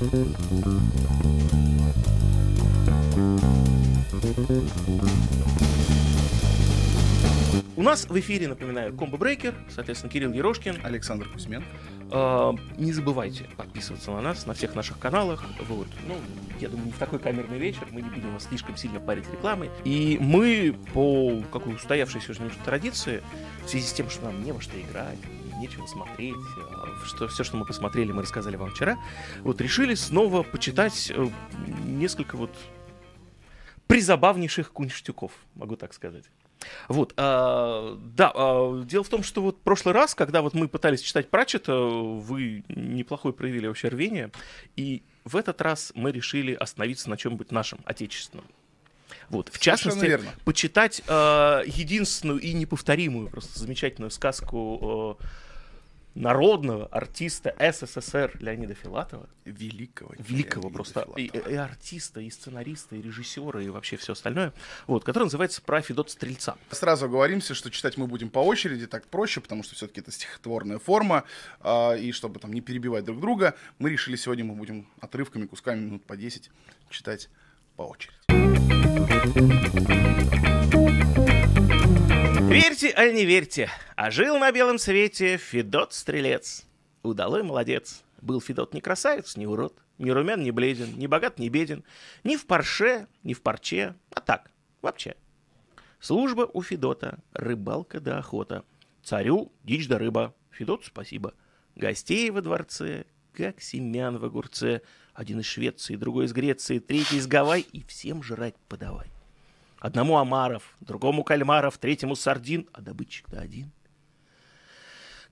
У нас в эфире, напоминаю, Комбо Брейкер, соответственно, Кирилл Ерошкин. Александр Кузьмен. А, не забывайте подписываться на нас на всех наших каналах. Вот. Ну, я думаю, не в такой камерный вечер, мы не будем вас слишком сильно парить рекламой. И мы, по какой устоявшейся уже немножко традиции, в связи с тем, что нам не во что играть, нечего смотреть, а, что все, что мы посмотрели, мы рассказали вам вчера, вот решили снова почитать э, несколько вот призабавнейших кунштюков, могу так сказать. Вот, а, да, а, дело в том, что вот в прошлый раз, когда вот мы пытались читать Пратчета, вы неплохое проявили вообще рвение, и в этот раз мы решили остановиться на чем-нибудь нашем, отечественном. Вот, в частности, верно. почитать э, единственную и неповторимую, просто замечательную сказку э, народного артиста СССР Леонида Филатова. Великого. Великого Леонида просто и, Филатова. и артиста, и сценариста, и режиссера, и вообще все остальное. Вот, который называется «Про Федота Стрельца». Сразу оговоримся, что читать мы будем по очереди, так проще, потому что все-таки это стихотворная форма, а, и чтобы там не перебивать друг друга, мы решили сегодня мы будем отрывками, кусками минут по 10 читать по очереди. Верьте, аль не верьте, а жил на белом свете Федот Стрелец. Удалой молодец. Был Федот не красавец, не урод, ни румян, ни бледен, ни богат, ни беден, ни в парше, ни в парче, а так, вообще. Служба у Федота, рыбалка да охота. Царю дичь да рыба, Федоту спасибо. Гостей во дворце, как семян в огурце. Один из Швеции, другой из Греции, третий из Гавай, и всем жрать подавай. Одному омаров, другому кальмаров, третьему сардин, а добытчик-то один.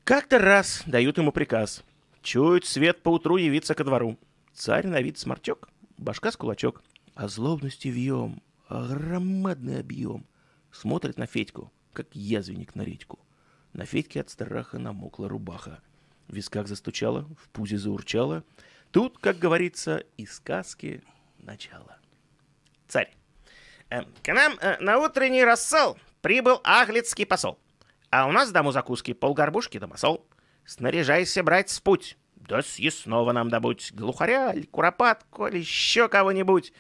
Как-то раз дают ему приказ. Чует свет поутру явиться ко двору. Царь на вид сморчок, башка с кулачок. А злобности вьем, громадный объем. Смотрит на Федьку, как язвенник на редьку. На Федьке от страха намокла рубаха. В висках застучала, в пузе заурчала. Тут, как говорится, и сказки начало. Царь. Э, К нам э, на утренний рассол прибыл аглицкий посол. А у нас дому закуски полгорбушки да масол. Снаряжайся брать в путь. Да съестного нам добудь. Глухаря, или куропатку, или еще кого-нибудь.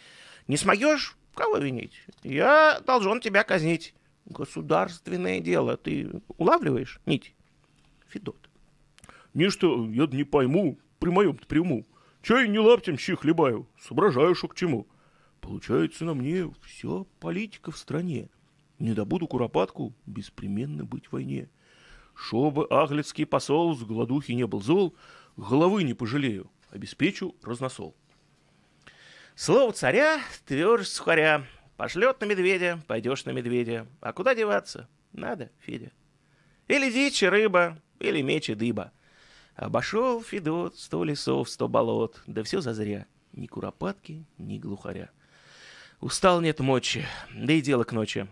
Не смоешь? Кого винить? Я должен тебя казнить. Государственное дело. Ты улавливаешь нить? Федот. Ничто, я не пойму, при моем приму. Чай не лаптем щи хлебаю, соображаю, шо к чему. Получается на мне все политика в стране. Не добуду куропатку, беспременно быть в войне. Чтобы аглицкий посол с голодухи не был зол, головы не пожалею, обеспечу разносол. Слово царя, тверже сухаря. Пошлет на медведя, пойдешь на медведя. А куда деваться? Надо, Федя. Или дичь, рыба, или меч и дыба. Обошел Федот сто лесов, сто болот, да все зазря. Ни куропатки, ни глухаря. Устал нет мочи, да и дело к ночи.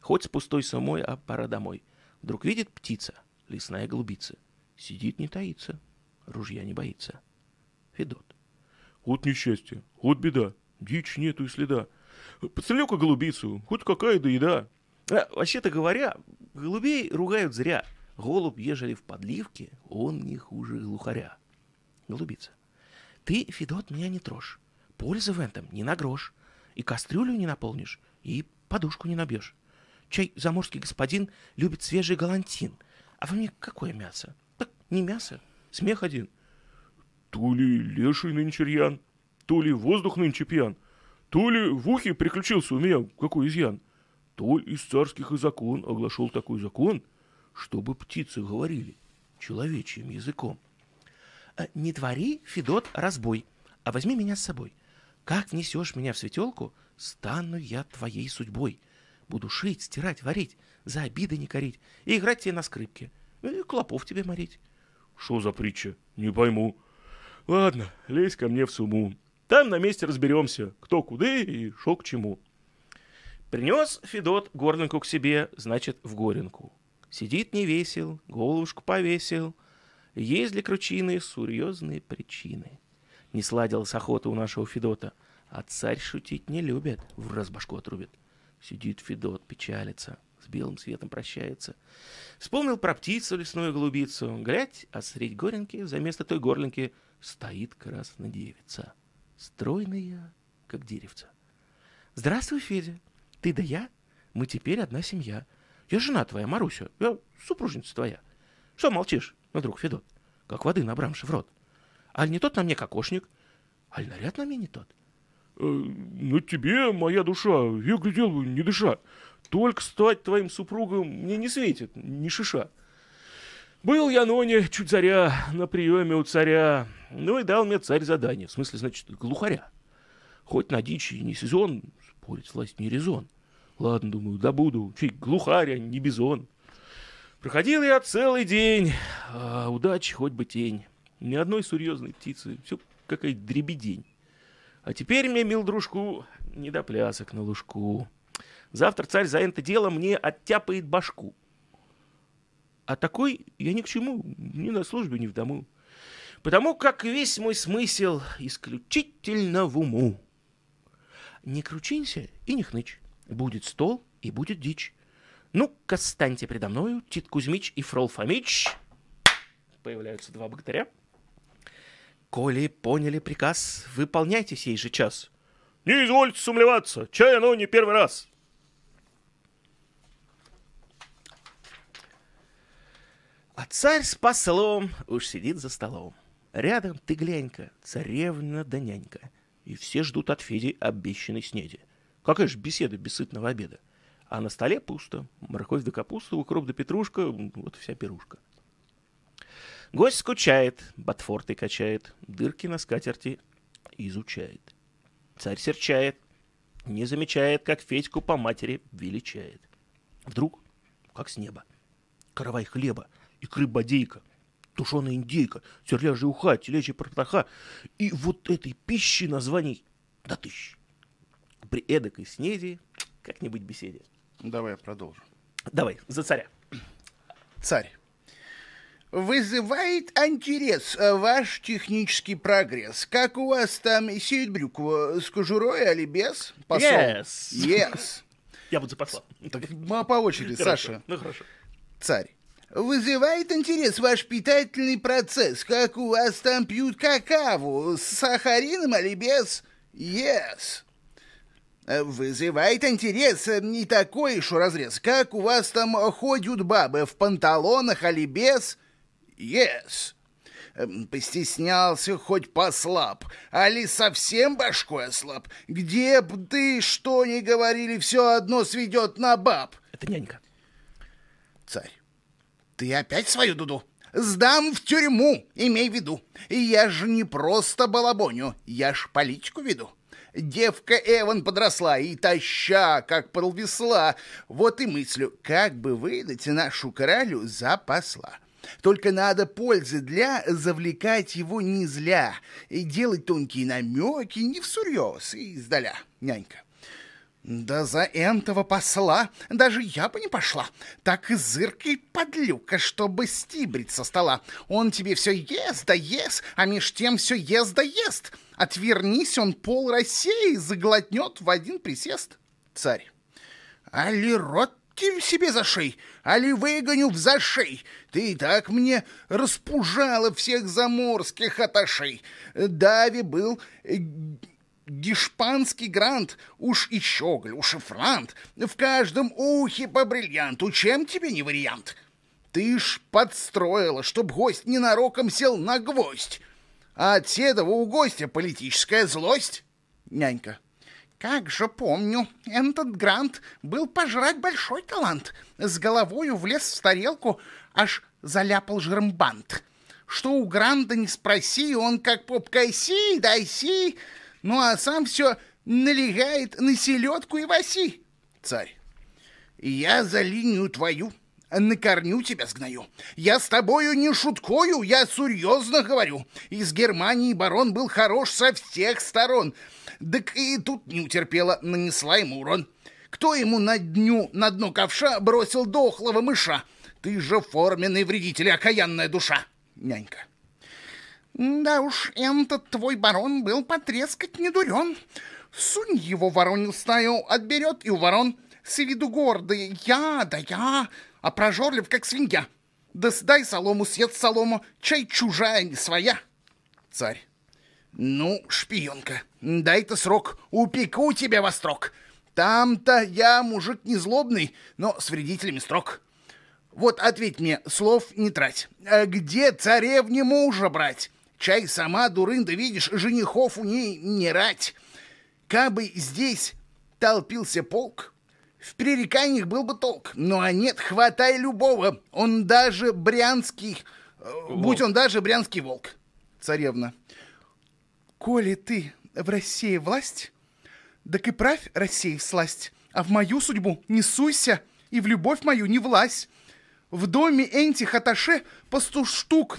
Хоть с пустой самой, а пора домой. Вдруг видит птица, лесная голубица. Сидит, не таится, ружья не боится. Федот. Вот несчастье, вот беда, дичь нету и следа. Подстрелю-ка голубицу, хоть какая да еда. А, вообще-то говоря, голубей ругают зря. Голубь, ежели в подливке, он не хуже глухаря. Голубица. Ты, Федот, меня не трожь. Пользы в этом не на грош. И кастрюлю не наполнишь, и подушку не набьешь. Чай заморский господин любит свежий галантин. А вы мне какое мясо? Так не мясо, смех один. То ли леший нынче рьян, то ли воздух нынче пьян, то ли в ухе приключился у меня какой изъян, то ли из царских и закон оглашел такой закон, чтобы птицы говорили человечьим языком. А, Не твори, Федот, разбой, а возьми меня с собой. Как внесешь меня в светелку, стану я твоей судьбой. Буду шить, стирать, варить, за обиды не корить, и играть тебе на скрипке, и клопов тебе морить. Что за притча? Не пойму. Ладно, лезь ко мне в суму. Там на месте разберемся, кто куда и шо к чему. Принес Федот горлинку к себе, значит, в горенку. Сидит не весел, головушку повесил. Есть для кручины серьезные причины. Не сладилась охота у нашего Федота, а царь шутить не любит, в раз башку отрубит. Сидит Федот, печалится, с белым светом прощается. Вспомнил про птицу лесную голубицу. Глядь, а средь горенки, за место той горлинки, стоит краснодевица, стройная, как деревца. Здравствуй, Федя. Ты да я? Мы теперь одна семья. Я жена твоя, Маруся. Я супружница твоя. Что молчишь, ну, друг Федот? Как воды набрамши в рот. Аль не тот на мне кокошник, аль наряд на мне не тот. Э, на тебе, моя душа, я глядел не дыша. Только стать твоим супругом мне не светит, ни шиша. Был я, Ноне, чуть заря, на приеме у царя. Ну и дал мне царь задание, в смысле, значит, глухаря. Хоть на дичи не сезон, спорить власть не резон. Ладно, думаю, добуду, чей глухарь, а не бизон. Проходил я целый день, а удачи хоть бы тень. Ни одной серьезной птицы, все какая дребедень. А теперь мне, мил дружку, не до плясок на лужку. Завтра царь за это дело мне оттяпает башку. А такой я ни к чему, ни на службе, ни в дому. Потому как весь мой смысл исключительно в уму. Не кручинься и не хнычь. Будет стол и будет дичь. Ну-ка, станьте предо мною, Тит Кузьмич и Фрол Фомич. Появляются два богатыря. Коли поняли приказ, выполняйте сей же час. Не извольте сумлеваться, чай оно не первый раз. А царь с послом уж сидит за столом. Рядом ты глянь-ка, царевна да нянька. И все ждут от Феди обещанной снеди. Какая же беседа без сытного обеда? А на столе пусто. Морковь да капуста, укроп да петрушка, вот вся пирушка. Гость скучает, ботфорты качает, дырки на скатерти изучает. Царь серчает, не замечает, как Федьку по матери величает. Вдруг, как с неба, каравай хлеба — икры бодейка, тушеная индейка, терляжья уха, телячья протаха и вот этой пищи названий до тысяч. При эдакой снеди как-нибудь беседе. Давай я продолжу. Давай, за царя. Царь. Вызывает интерес э, ваш технический прогресс. Как у вас там сеют брюкву? С кожурой или без? Посол? Yes. Yes. Я буду за посла. Так, мы по очереди. Саша. Ну, хорошо. Царь. Вызывает интерес ваш питательный процесс, как у вас там пьют какао, с сахарином или без? Yes. Вызывает интерес не такой уж разрез, как у вас там ходят бабы в панталонах или без? Yes. Постеснялся хоть послаб, али совсем башкой ослаб. Где б ты что ни говорили, все одно сведет на баб. Это нянька. Царь. Ты опять свою дуду? Сдам в тюрьму, имей в виду. Я же не просто балабоню, я ж политику веду. Девка Эван подросла и таща, как подвесла. Вот и мыслю, как бы выдать нашу королю за посла. Только надо пользы для завлекать его не зля и делать тонкие намеки не всерьез и издаля, нянька. Да за энтого посла даже я бы не пошла. Так и зыркой подлюка, чтобы стибрить со стола. Он тебе все ест да ест, а меж тем все ест да ест. Отвернись, он пол России заглотнет в один присест. Царь. Али рот тебе себе за шей, али выгоню в зашей. Ты и так мне распужала всех заморских аташей. Дави был э, Гешпанский грант, уж и щеголь, уж и франт, в каждом ухе по бриллианту, чем тебе не вариант? Ты ж подстроила, чтоб гость ненароком сел на гвоздь, а от седова у гостя политическая злость. Нянька. Как же помню, этот грант был пожрать большой талант. С головою влез в тарелку, аж заляпал жиром бант. Что у Гранда не спроси, он как попка си, дай си, ну а сам все налегает на селедку и васи. Царь. Я за линию твою на корню тебя сгною. Я с тобою не шуткою, я серьезно говорю. Из Германии барон был хорош со всех сторон. Так и тут не утерпела, нанесла ему урон. Кто ему на дню, на дно ковша бросил дохлого мыша? Ты же форменный вредитель, окаянная душа. Нянька. Да уж, этот твой барон был потрескать не дурен. Сунь его воронил стаю, отберет и у ворон. С виду гордый, я, да я, а прожорлив, как свинья. Да сдай солому, съед солому, чай чужая, не своя. Царь. Ну, шпионка, дай-то срок, упеку тебя во строк. Там-то я мужик не злобный, но с вредителями строк. Вот ответь мне, слов не трать. А где царевне мужа брать? Чай сама, дурында, видишь, женихов у ней не рать. Кабы здесь толпился полк, в пререканиях был бы толк. Ну а нет, хватай любого. Он даже брянский, э, будь он даже брянский волк. Царевна. Коли ты в России власть, так и правь России сласть, а в мою судьбу не суйся и в любовь мою не влазь. В доме этих аташе по сто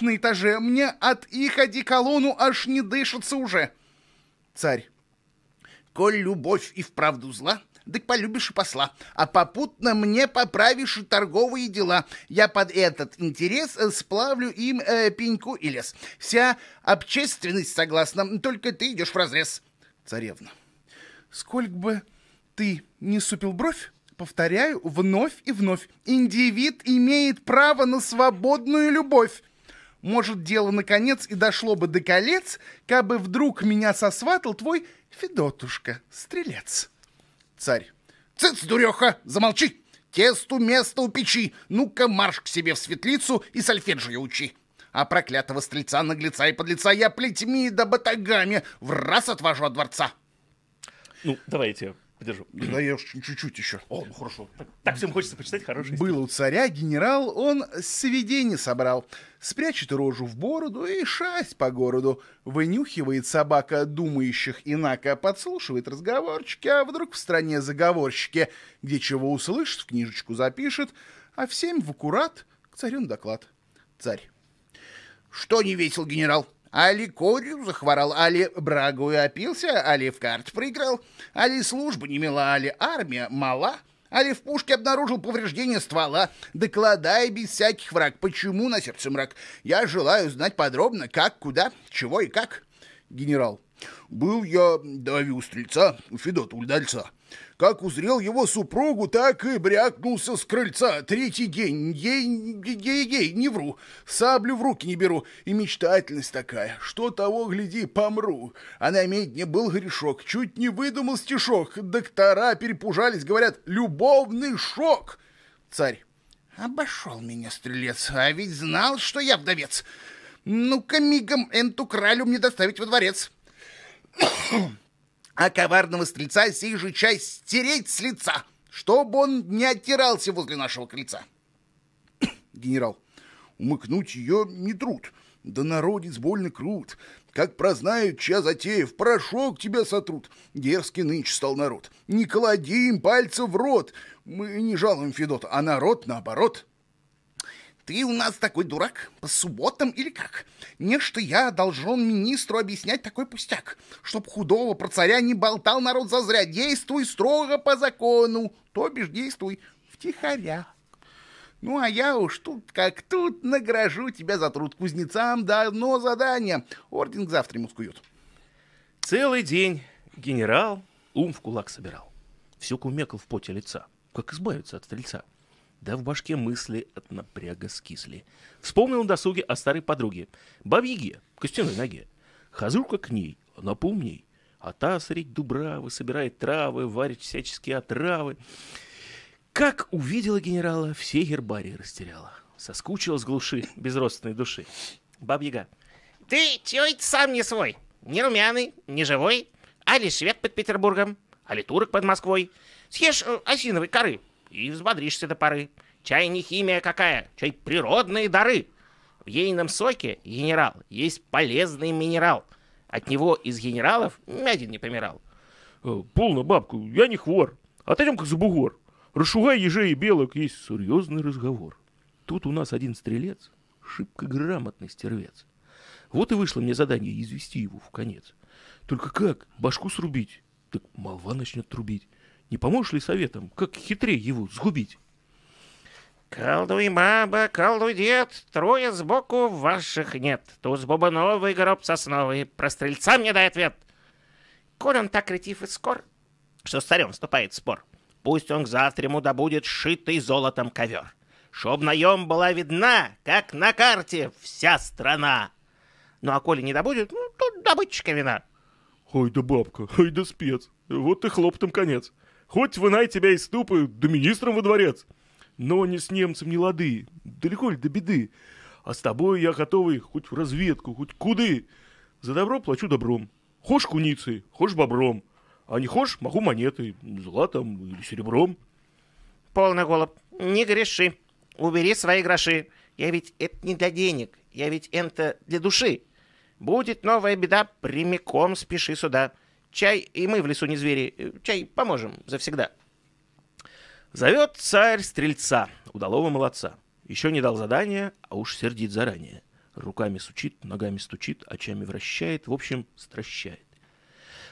на этаже, мне от их одеколону аж не дышится уже. Царь. Коль любовь и вправду зла, так полюбишь и посла, а попутно мне поправишь торговые дела. Я под этот интерес э, сплавлю им э, пеньку и лес. Вся общественность согласна, только ты идешь в разрез. Царевна. Сколько бы ты не супил бровь, повторяю вновь и вновь, индивид имеет право на свободную любовь. Может, дело наконец и дошло бы до колец, кабы вдруг меня сосватал твой Федотушка, стрелец. Царь. Цыц, дуреха, замолчи! Тесту место у печи. Ну-ка марш к себе в светлицу и сольфеджио учи. А проклятого стрельца, наглеца и подлеца я плетьми да батагами в раз отвожу от дворца. Ну, давайте Подержу. Да я чуть-чуть еще. О, ну хорошо. Так, так всем хочется почитать хороший Был у царя генерал, он сведение собрал. Спрячет рожу в бороду и шасть по городу. Вынюхивает собака думающих инако, подслушивает разговорчики, а вдруг в стране заговорщики, где чего услышит, в книжечку запишет, а всем в аккурат к царю доклад. Царь. Что не весел генерал? Али корью захворал, али брагую опился, али в карт проиграл, али служба не мила, али армия мала, али в пушке обнаружил повреждение ствола. Докладай без всяких враг, почему на сердце мрак. Я желаю знать подробно, как, куда, чего и как. Генерал. Был я, дави стрельца, у Федота Ульдальца. Как узрел его супругу, так и брякнулся с крыльца. Третий день, ей-ей-ей, не вру, саблю в руки не беру. И мечтательность такая, что того, гляди, помру. А на медне был грешок, чуть не выдумал стишок. Доктора перепужались, говорят, любовный шок. Царь. Обошел меня стрелец, а ведь знал, что я вдовец. Ну-ка мигом энту кралю мне доставить во дворец а коварного стрельца сей же часть стереть с лица, чтобы он не оттирался возле нашего крыльца. Генерал, умыкнуть ее не труд, да народец больно крут. Как прознают, чья затея, в порошок тебя сотрут. Дерзкий нынче стал народ. Не клади им пальца в рот. Мы не жалуем Федота, а народ наоборот. Ты у нас такой дурак? По субботам или как? Не что я должен министру объяснять такой пустяк. Чтоб худого про царя не болтал народ зазря. Действуй строго по закону, то бишь действуй втихаря. Ну, а я уж тут как тут награжу тебя за труд кузнецам дано задание. Орден завтра ему скуют. Целый день генерал ум в кулак собирал. Все кумекал в поте лица. Как избавиться от стрельца? Да в башке мысли от напряга скисли. Вспомнил на досуге о старой подруге. Бабьяге, костяной ноге. Хожу-ка к ней, она поумней. А та средь дубравы, собирает травы, варит всяческие отравы. Как увидела генерала, все гербарии растеряла. Соскучилась глуши безродственной души. Бабьяга. Ты чё это сам не свой? Не румяный, не живой? Али швед под Петербургом, али турок под Москвой. Съешь э, осиновой коры, и взбодришься до поры. Чай не химия какая, чай природные дары. В ейном соке, генерал, есть полезный минерал. От него из генералов мядин не помирал. Э, полно, бабку, я не хвор. Отойдем как за бугор. Расшугай ежей и белок, есть серьезный разговор. Тут у нас один стрелец, шибко грамотный стервец. Вот и вышло мне задание извести его в конец. Только как башку срубить? Так молва начнет трубить. Не поможешь ли советом, как хитрее его сгубить? Колдуй, баба, колдуй, дед, трое сбоку ваших нет. Туз бубновый, гроб сосновый, про стрельца мне дай ответ. Коль он так ретив и скор, что с царем вступает в спор, пусть он к завтраму добудет шитый золотом ковер, чтоб наем была видна, как на карте, вся страна. Ну а коли не добудет, ну, то добытчика вина. Ой да бабка, ой да спец. Вот и хлоптом конец. Хоть вынай тебя из ступы, да министром во дворец. Но не с немцем не лады, далеко ли до беды. А с тобой я готовый хоть в разведку, хоть куды. За добро плачу добром. Хошь куницей, хошь бобром. А не хошь, могу монетой, златом или серебром. Полный голубь, не греши. Убери свои гроши. Я ведь это не для денег, я ведь это для души. Будет новая беда, прямиком спеши сюда. Чай и мы в лесу не звери, э, чай поможем завсегда. Зовет царь стрельца, удалого молодца. Еще не дал задания, а уж сердит заранее. Руками сучит, ногами стучит, очами вращает, в общем, стращает.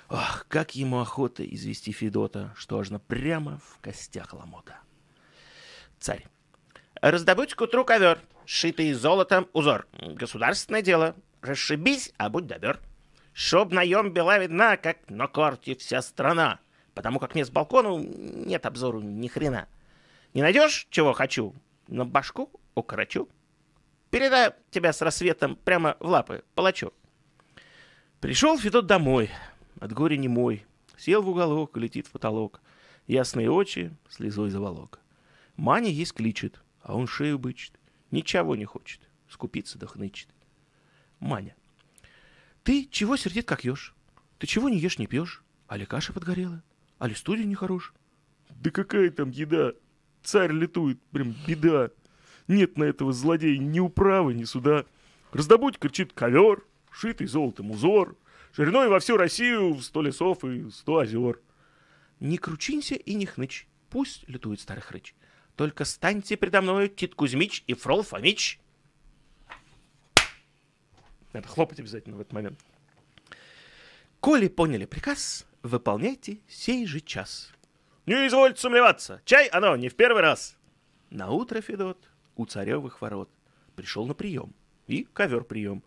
Ах, как ему охота извести Федота, что аж прямо в костях ломота. Царь. Раздобудь к утру ковер, шитый золотом узор. Государственное дело. Расшибись, а будь добер. Чтоб наем была видна, как на карте вся страна. Потому как мне с балкону нет обзору ни хрена. Не найдешь, чего хочу? На башку укорочу. Передай тебя с рассветом прямо в лапы палачу. Пришел Федот домой, от горя не мой. Сел в уголок, летит в потолок. Ясные очи слезой заволок. Маня есть кличет, а он шею бычит. Ничего не хочет, скупиться да хнычет. Маня. Ты чего сердит, как ешь? Ты чего не ешь, не пьешь? Али каша подгорела? Али студия нехорош? Да какая там еда? Царь летует, прям беда. Нет на этого злодея ни управы, ни суда. Раздобудь, кричит, ковер, шитый золотом узор, шириной во всю Россию в сто лесов и сто озер. Не кручинься и не хнычь, пусть летует старый хрыч. Только станьте предо мною, Тит Кузьмич и Фрол Фомич. Надо хлопать обязательно в этот момент. Коли поняли приказ, выполняйте сей же час. Не извольте сомневаться, чай оно не в первый раз. На утро Федот у царевых ворот пришел на прием. И ковер прием.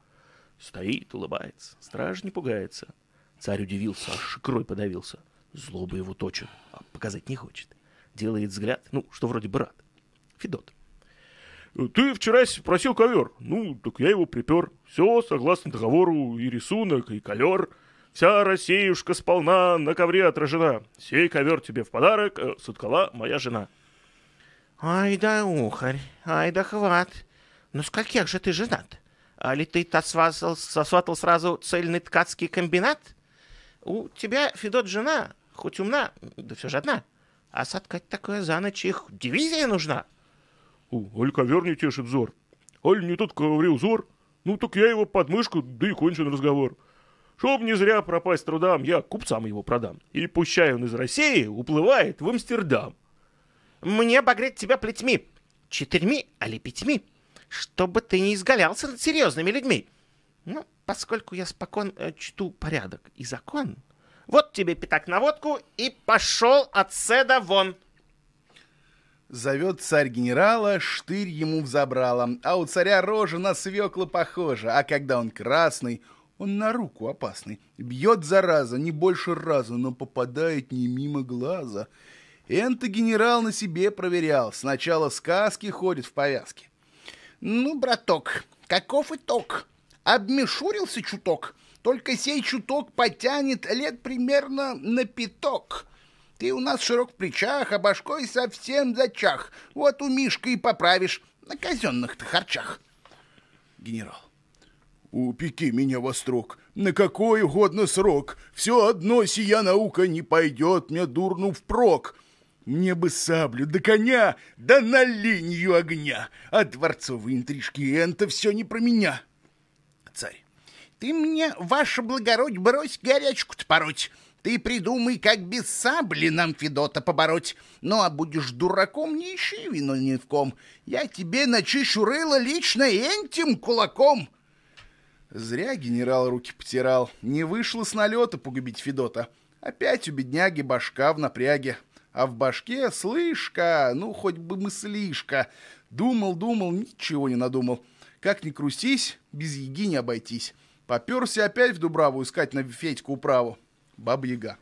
Стоит, улыбается, страж не пугается. Царь удивился, аж икрой подавился. Злоба его точит, а показать не хочет. Делает взгляд, ну, что вроде бы рад. Федот. Ты вчера просил ковер. Ну, так я его припер. Все согласно договору, и рисунок, и колер. Вся Россиюшка сполна на ковре отражена. Сей ковер тебе в подарок э, соткала моя жена. Ай да ухарь, ай да хват. Ну с каких же ты женат? А ли ты-то сватал, сосватал сразу цельный ткацкий комбинат? У тебя, Федот, жена, хоть умна, да все же одна. А соткать такое за ночь их дивизия нужна. О, аль ковер не тешит взор. Аль не тот ковре узор. Ну так я его под мышку, да и кончен разговор. Чтоб не зря пропасть трудам, я купцам его продам. И пущай он из России уплывает в Амстердам. Мне обогреть тебя плетьми, четырьмя, али пятьми, чтобы ты не изгалялся над серьезными людьми. Ну, поскольку я спокон э, чту порядок и закон, вот тебе пятак на водку и пошел от седа вон. Зовет царь генерала, штырь ему взобрала, а у царя рожа на свекла похожа, а когда он красный, он на руку опасный. Бьет зараза, не больше раза, но попадает не мимо глаза. Энто генерал на себе проверял, сначала сказки ходит в повязке. Ну, браток, каков итог? Обмешурился чуток, только сей чуток потянет лет примерно на пяток. Ты у нас широк в плечах, а башкой совсем зачах. Вот у Мишка и поправишь на казенных-то харчах. Генерал. Упеки меня во строк, на какой угодно срок. Все одно сия наука не пойдет мне дурну впрок. Мне бы саблю да коня, да на линию огня. А дворцовые интрижки — это все не про меня. Царь. Ты мне, ваше благородь, брось горячку-то пороть. Ты придумай, как без сабли нам Федота побороть. Ну, а будешь дураком, не ищи вину ни в ком. Я тебе начищу рыло лично этим кулаком. Зря генерал руки потирал. Не вышло с налета погубить Федота. Опять у бедняги башка в напряге. А в башке слышка, ну, хоть бы мыслишка. Думал, думал, ничего не надумал. Как ни крустись, без еги не обойтись. Поперся опять в Дубраву искать на Федьку управу. Баба Яга.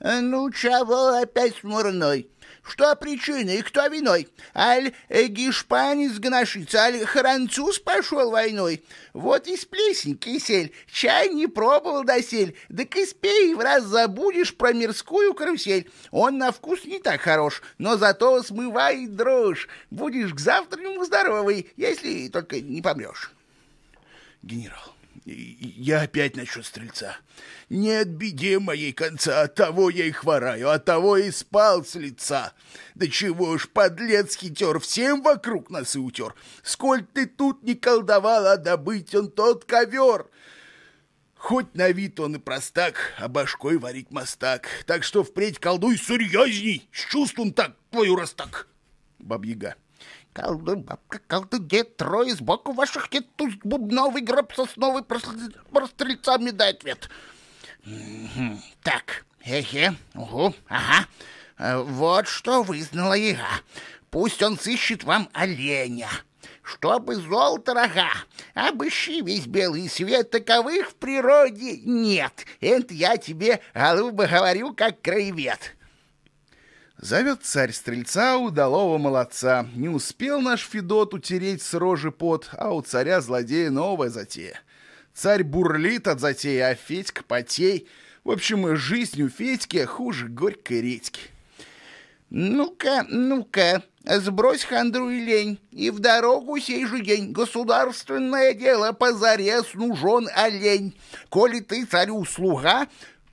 «Ну, чего опять смурной? Что причиной и кто виной? Аль э, гешпанец гношится, аль француз пошел войной? Вот из плесень кисель, чай не пробовал досель, да и спей, в раз забудешь про мирскую карусель. Он на вкус не так хорош, но зато смывает дрожь. Будешь к завтрашнему здоровый, если только не помрешь. Генерал, я опять насчет стрельца. Нет беде моей конца, от того я и хвораю, от того и спал с лица. Да чего ж, подлец хитер, всем вокруг нас и утер. Сколь ты тут не колдовал, а добыть он тот ковер. Хоть на вид он и простак, а башкой варить мастак. Так что впредь колдуй серьезней, с чувством так, твою растак. Бабьяга. Колдуй, бабка, колдуй, дед, трое сбоку ваших нет, туз бубновый гроб сосновый про стрельцами дай ответ. Так, эхе, угу, ага. Э, вот что вызнала яга. Пусть он сыщет вам оленя, чтобы золото рога. Обыщи весь белый свет, таковых в природе нет. Это я тебе, голуба, говорю, как краевед. Зовет царь стрельца удалого молодца. Не успел наш Федот утереть с рожи пот, а у царя злодея новая затея. Царь бурлит от затеи, а Федька потей. В общем, жизнь у Федьки хуже горькой редьки. Ну-ка, ну-ка, сбрось хандру и лень, и в дорогу сей же день. Государственное дело позарез нужен олень. Коли ты царю слуга,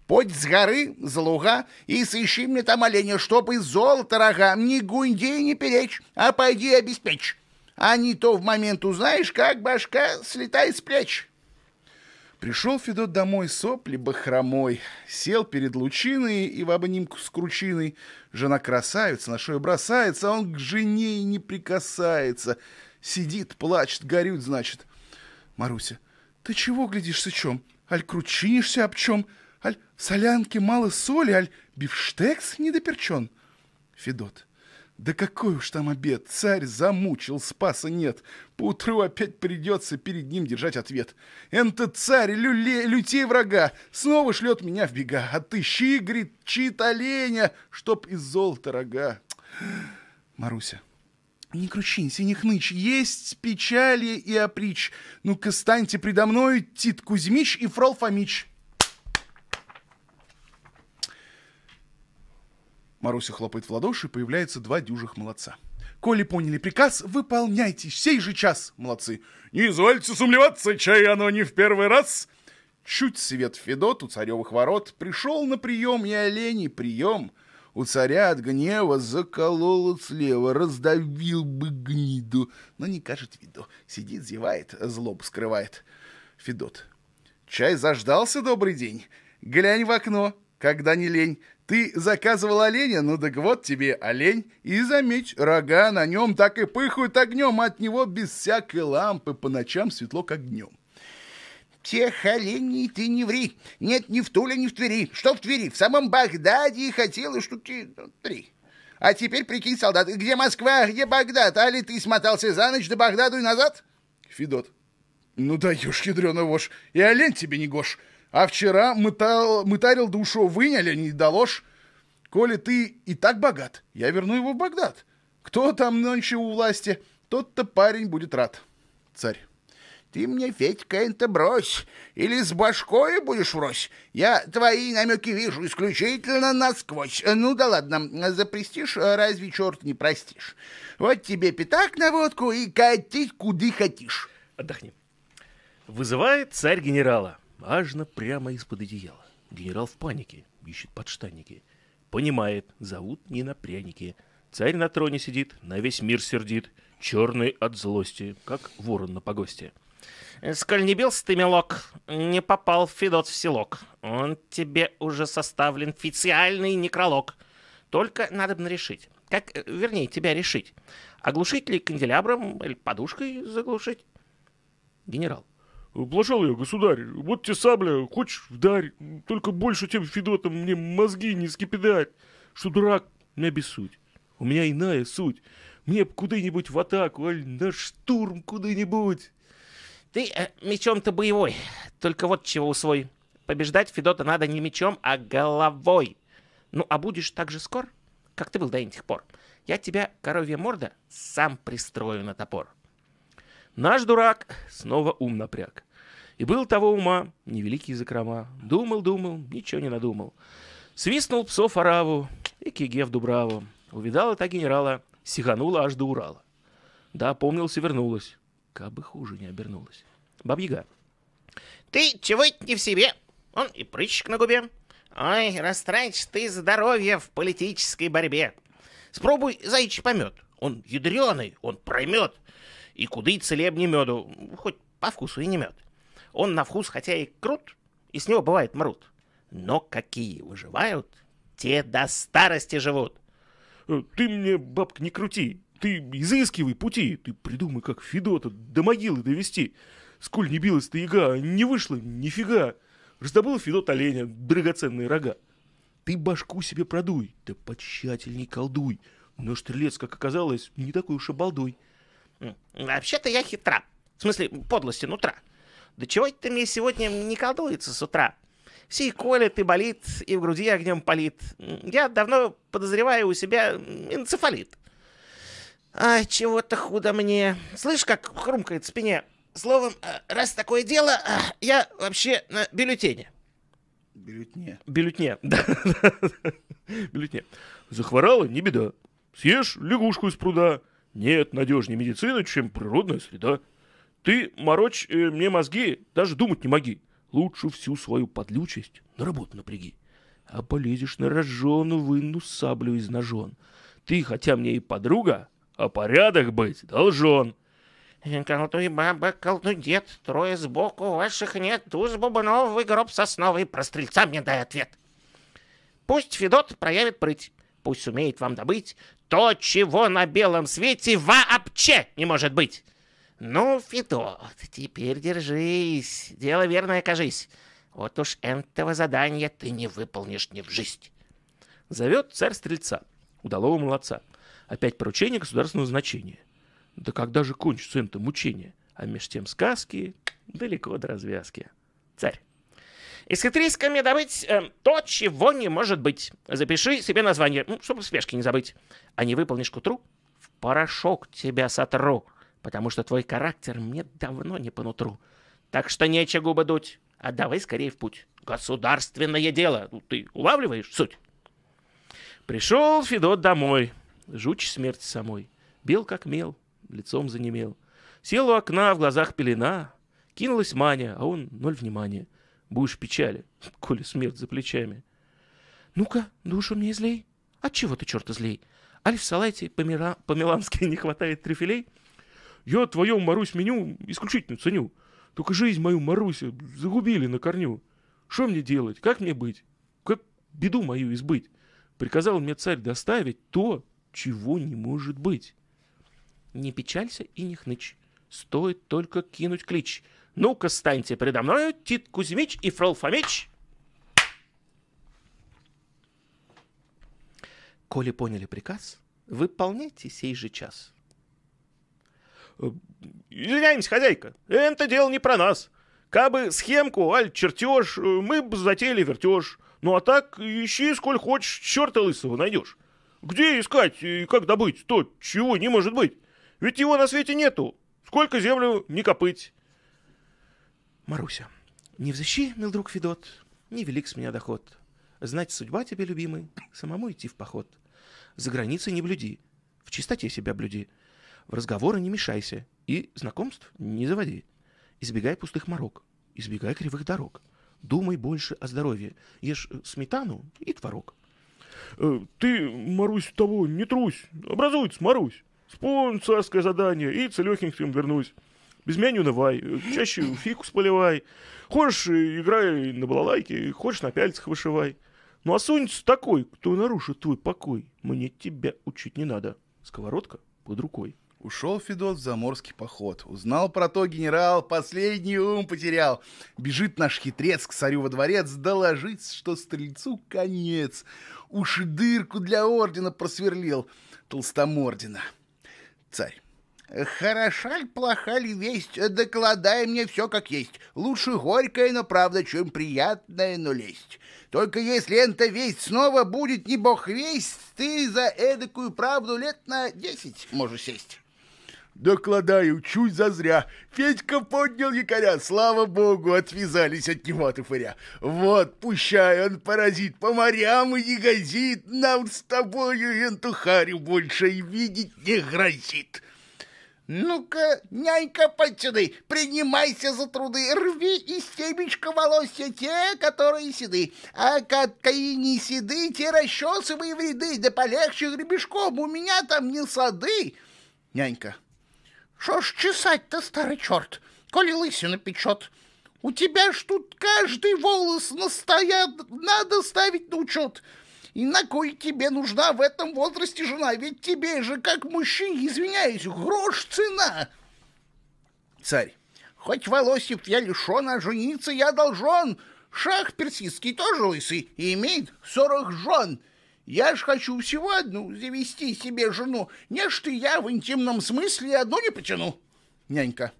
Подь с горы, с луга, и сыщи мне там оленя, чтоб из золота рога ни гунди не перечь, а пойди обеспечь. А не то в момент узнаешь, как башка слетает с плеч. Пришел Федот домой сопли бахромой, сел перед лучиной и в обнимку с кручиной. Жена красавица, на шею бросается, а он к жене и не прикасается. Сидит, плачет, горюет, значит. Маруся, ты чего глядишь сычом? Аль кручинишься об чем? Аль в солянке мало соли, аль бифштекс недоперчен? Федот, да какой уж там обед, царь замучил, спаса нет. Поутру опять придется перед ним держать ответ. Энто царь, люле, лютей врага, снова шлет меня в бега. Отыщи, говорит, чит оленя, чтоб из золота рога. Маруся, не кручинься, не хнычь, есть печали и оприч. Ну-ка, станьте предо мной, Тит Кузьмич и Фрол Фомич. Маруся хлопает в ладоши, появляются два дюжих молодца. Коли поняли приказ, выполняйте сей же час, молодцы. Не извольте сумлеваться, чай оно не в первый раз. Чуть свет Федот у царевых ворот пришел на прием, и оленей прием. У царя от гнева закололо слева, раздавил бы гниду, но не кажет виду. Сидит, зевает, злобу скрывает. Федот. Чай заждался добрый день. Глянь в окно, когда не лень. Ты заказывал оленя, ну так вот тебе олень. И заметь, рога на нем так и пыхают огнем, от него без всякой лампы по ночам светло, как днем. Тех оленей ты не ври. Нет ни в Туле, ни в Твери. Что в Твери? В самом Багдаде хотела штуки ну, три. А теперь прикинь, солдат, где Москва, где Багдад? А ли ты смотался за ночь до Багдаду и назад? Федот. Ну даешь, ядрёна вошь, и олень тебе не гош. А вчера мытал, мытарил душу, выняли, не доложь. Коли ты и так богат, я верну его в Багдад. Кто там нынче у власти, тот-то парень будет рад. Царь. Ты мне, Федька, это брось, или с башкой будешь врозь. Я твои намеки вижу исключительно насквозь. Ну да ладно, запрестишь, разве черт не простишь. Вот тебе пятак на водку и катить куды хотишь. Отдохни. Вызывает царь генерала. Важно прямо из-под одеяла. Генерал в панике, ищет подштанники. Понимает, зовут не на пряники. Царь на троне сидит, на весь мир сердит, черный от злости, как ворон на погосте. Сколь не бился ты, мелок, не попал Федот в селок. Он тебе уже составлен официальный некролог. Только надо бы решить. Как, э, вернее, тебя решить. Оглушить ли канделябром или подушкой заглушить? Генерал. Блажал я, государь, вот тебе сабля, хочешь вдарь, только больше тем Федотом мне мозги не скипидать, что дурак, не обессудь. У меня иная суть. Мне б куда-нибудь в атаку, аль на штурм куда-нибудь. Ты э, мечом-то боевой, только вот чего усвой. Побеждать Федота надо не мечом, а головой. Ну, а будешь так же скор? как ты был до этих пор. Я тебя, коровья морда, сам пристрою на топор. Наш дурак снова ум напряг. И был того ума невеликие закрома. Думал, думал, ничего не надумал. Свистнул псов ораву и киге в Дубраву. Увидала та генерала, сиганула аж до Урала. Да, помнился, вернулась. Кабы хуже не обернулась. Бабьяга. Ты чего это не в себе? Он и прыщик на губе. Ой, растратишь ты здоровье в политической борьбе. Спробуй заячий помет. Он ядреный, он проймет. И куды целебнее меду, хоть по вкусу и не мед. Он на вкус хотя и крут, и с него бывает мрут. Но какие выживают, те до старости живут. Э, Ты мне, бабка, не крути. Ты изыскивай пути. Ты придумай, как Федота до могилы довести. Сколь не билась ты яга, не вышло нифига. Раздобыл Федот оленя, драгоценные рога. Ты башку себе продуй, да потщательней колдуй. Но стрелец, как оказалось, не такой уж и балдуй. Вообще-то я хитра. В смысле, подлости нутра. Да чего это мне сегодня не колдуется с утра? Все и колет, и болит, и в груди огнем палит. Я давно подозреваю у себя энцефалит. Ай, чего-то худо мне. Слышь, как хрумкает в спине. Словом, э, раз такое дело, э, я вообще на бюллетене. Бюллетне. Бюллетне. Да, Бюллетне. Захворала, не беда. Съешь лягушку из пруда. Нет надежнее медицины, чем природная среда. Ты морочь э, мне мозги, даже думать не моги. Лучше всю свою подлючесть на работу напряги. А полезешь на рожженую вынну саблю из ножон. Ты, хотя мне и подруга, а порядок быть должен. Колдуй, баба, колдуй, дед, трое сбоку ваших нет, туз бубновый, гроб сосновый, про стрельца мне дай ответ. Пусть Федот проявит прыть, пусть сумеет вам добыть то, чего на белом свете вообще не может быть. Ну, Федот, теперь держись, дело верное кажись. Вот уж этого задания ты не выполнишь ни в жизнь. Зовет царь стрельца, удалого молодца. Опять поручение государственного значения. Да когда же кончится это мучение? А меж тем сказки далеко до развязки. Царь. Из хитрийска мне добыть э, то, чего не может быть. Запиши себе название, ну, чтобы в спешке не забыть. А не выполнишь к утру, в порошок тебя сотру, потому что твой характер мне давно не по нутру. Так что нече губы дуть, а давай скорее в путь. Государственное дело, Ну, ты улавливаешь суть? Пришел Федот домой, жуч смерти самой. Бел как мел, лицом занемел. Сел у окна, в глазах пелена. Кинулась Маня, а он ноль внимания. Будешь печали, коли смерть за плечами. Ну-ка, душу мне излей. Отчего ты, черта, злей? Аль в салате по-милански не хватает трюфелей? Я твою Марусь меню исключительно ценю. Только жизнь мою, Маруся, загубили на корню. Что мне делать? Как мне быть? Как беду мою избыть? Приказал мне царь доставить то, чего не может быть. Не печалься и не хнычь. Стоит только кинуть клич. Ну-ка, станьте предо мною, Тит Кузьмич и Фрол Фомич. Коли поняли приказ, выполняйте сей же час. Извиняемся, хозяйка, это дело не про нас. Кабы схемку, аль чертеж, э, мы бы затеяли вертеж. Ну а так, ищи сколь хочешь, черта лысого найдешь. Где искать и как добыть то, чего не может быть? Ведь его на свете нету. Сколько землю не копыть. Маруся, не взыщи, мил друг Федот, невелик с меня доход. Знать судьба тебе, любимый, самому идти в поход. За границей не блюди, в чистоте себя блюди. В разговоры не мешайся и знакомств не заводи. Избегай пустых морок, избегай кривых дорог. Думай больше о здоровье, ешь э, сметану и творог. Э, ты, Марусь, того, не трусь, образуется, Марусь. Вспомни царское задание и целехеньким вернусь. Без меня не унывай, э, чаще фикус поливай. Хочешь, играй на балалайке, хочешь, на пяльцах вышивай. Ну а сунется такой, кто нарушит твой покой. Мне тебя учить не надо. Сковородка под рукой. Ушел Федот в заморский поход. Узнал про то генерал, последний ум потерял. Бежит наш хитрец к царю во дворец доложить, что стрельцу конец. Уж и дырку для ордена просверлил толстомордина. Царь, Хороша ли, плоха ли весть, докладай мне все как есть. Лучше горькая, но правда, чем приятная, но лесть. Только если эта весть снова будет не бог весть, ты за эдакую правду лет на десять можешь сесть. Докладаю, чуть зазря. Федька поднял якоря, слава богу, отвязались от него от. Вот, пущай он паразит по морям и не газит, нам с тобою ентухарю больше и видеть не грозит. Ну-ка, нянька, подсюды, принимайся за труды, рви из темечка волосья те, которые седы, а какие не седы, те расчесывай в ряды, да полегче гребешком, у меня там не сады. Нянька, Шо ж чесать-то, старый черт, коли лысина печет? У тебя ж тут каждый волос настоят, надо ставить на учет. И на кой тебе нужна в этом возрасте жена? Ведь тебе же, как мужчине, извиняюсь, грош цена. Царь, хоть волосев я лишен, а жениться я должен. Шах персидский тоже лысый и имеет сорок жен. Я ж хочу всего одну завести себе жену. Не ж ты я в интимном смысле одну не потяну. Нянька.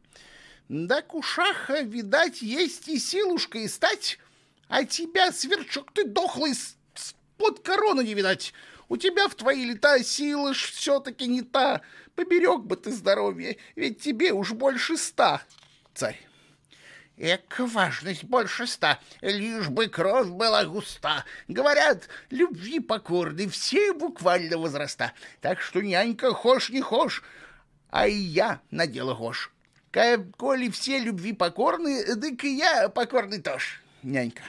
Да кушаха, видать, есть и силушка и стать. А тебя, сверчок, ты дохлый, под корону не видать. У тебя в твои лета сила ж все-таки не та. Поберег бы ты здоровье, ведь тебе уж больше ста. Царь. Эка важность больше ста, лишь бы кровь была густа. Говорят, любви покорны все буквально возраста. Так что нянька хошь не хошь, а и я на дело хошь. Коли все любви покорны, дык и я покорный тоже. Нянька,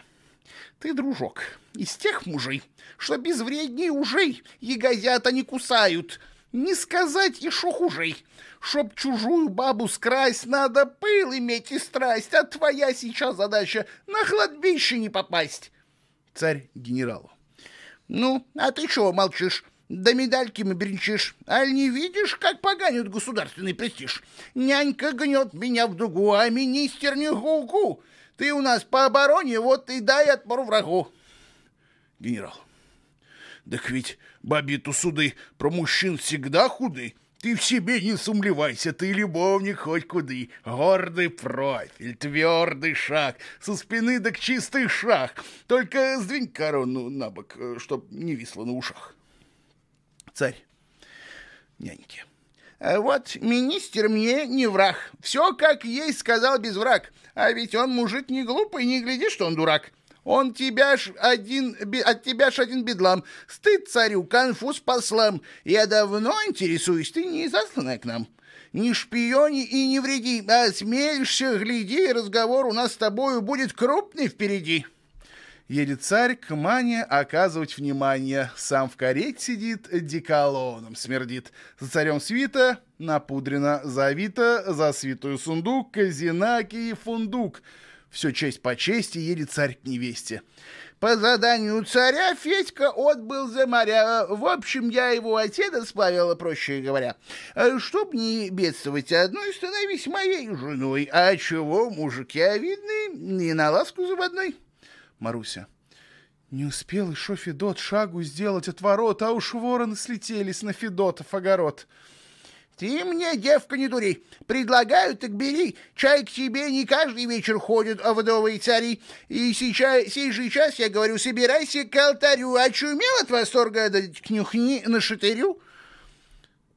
ты, дружок, из тех мужей, что безвреднее ужей, ягозята не кусают, не сказать и шо хужей. Чтоб чужую бабу скрасть, надо пыл иметь и страсть, а твоя сейчас задача на кладбище не попасть. Царь генералу. Ну, а ты чего молчишь? Да медальки мы бренчишь. Аль не видишь, как поганят государственный престиж? Нянька гнет меня в дугу, а министр не гугу. Ты у нас по обороне, вот и дай отпор врагу. Генерал. Так ведь бабиту суды про мужчин всегда худы. Ты в себе не сумлевайся, ты любовник хоть куды. Гордый профиль, твердый шаг, со спины да к чистый шаг. Только сдвинь корону на бок, э, чтоб не висло на ушах. Царь. Няньки. «А вот министр мне не враг. Все как есть, сказал без враг. А ведь он мужик не глупый, не гляди, что он дурак. Он тебя ж один, от тебя ж один бедлам. Стыд царю, конфуз послам. Я давно интересуюсь, ты не засланная к нам. Не шпиони и не вреди, а смеешься, гляди, разговор у нас с тобою будет крупный впереди. Едет царь к Мане оказывать внимание. Сам в карете сидит, деколоном смердит. За царем свита напудрено, завито, за святую сундук, казинаки и фундук — все честь по чести, едет царь к невесте. По заданию царя Федька отбыл за моря. В общем, я его отец сплавила, проще говоря. Чтоб не бедствовать одной, становись моей женой. А чего, мужики видны, не на ласку заводной. Маруся. Не успел еще Федот шагу сделать от ворот, а уж вороны слетелись на Федотов огород. Ты мне, девка, не дури. Предлагаю, так бери. Чай к тебе не каждый вечер ходят вдовые цари. И сейчас, сей же час я говорю, собирайся к алтарю. Очумел от восторга, да кнюхни на шатырю.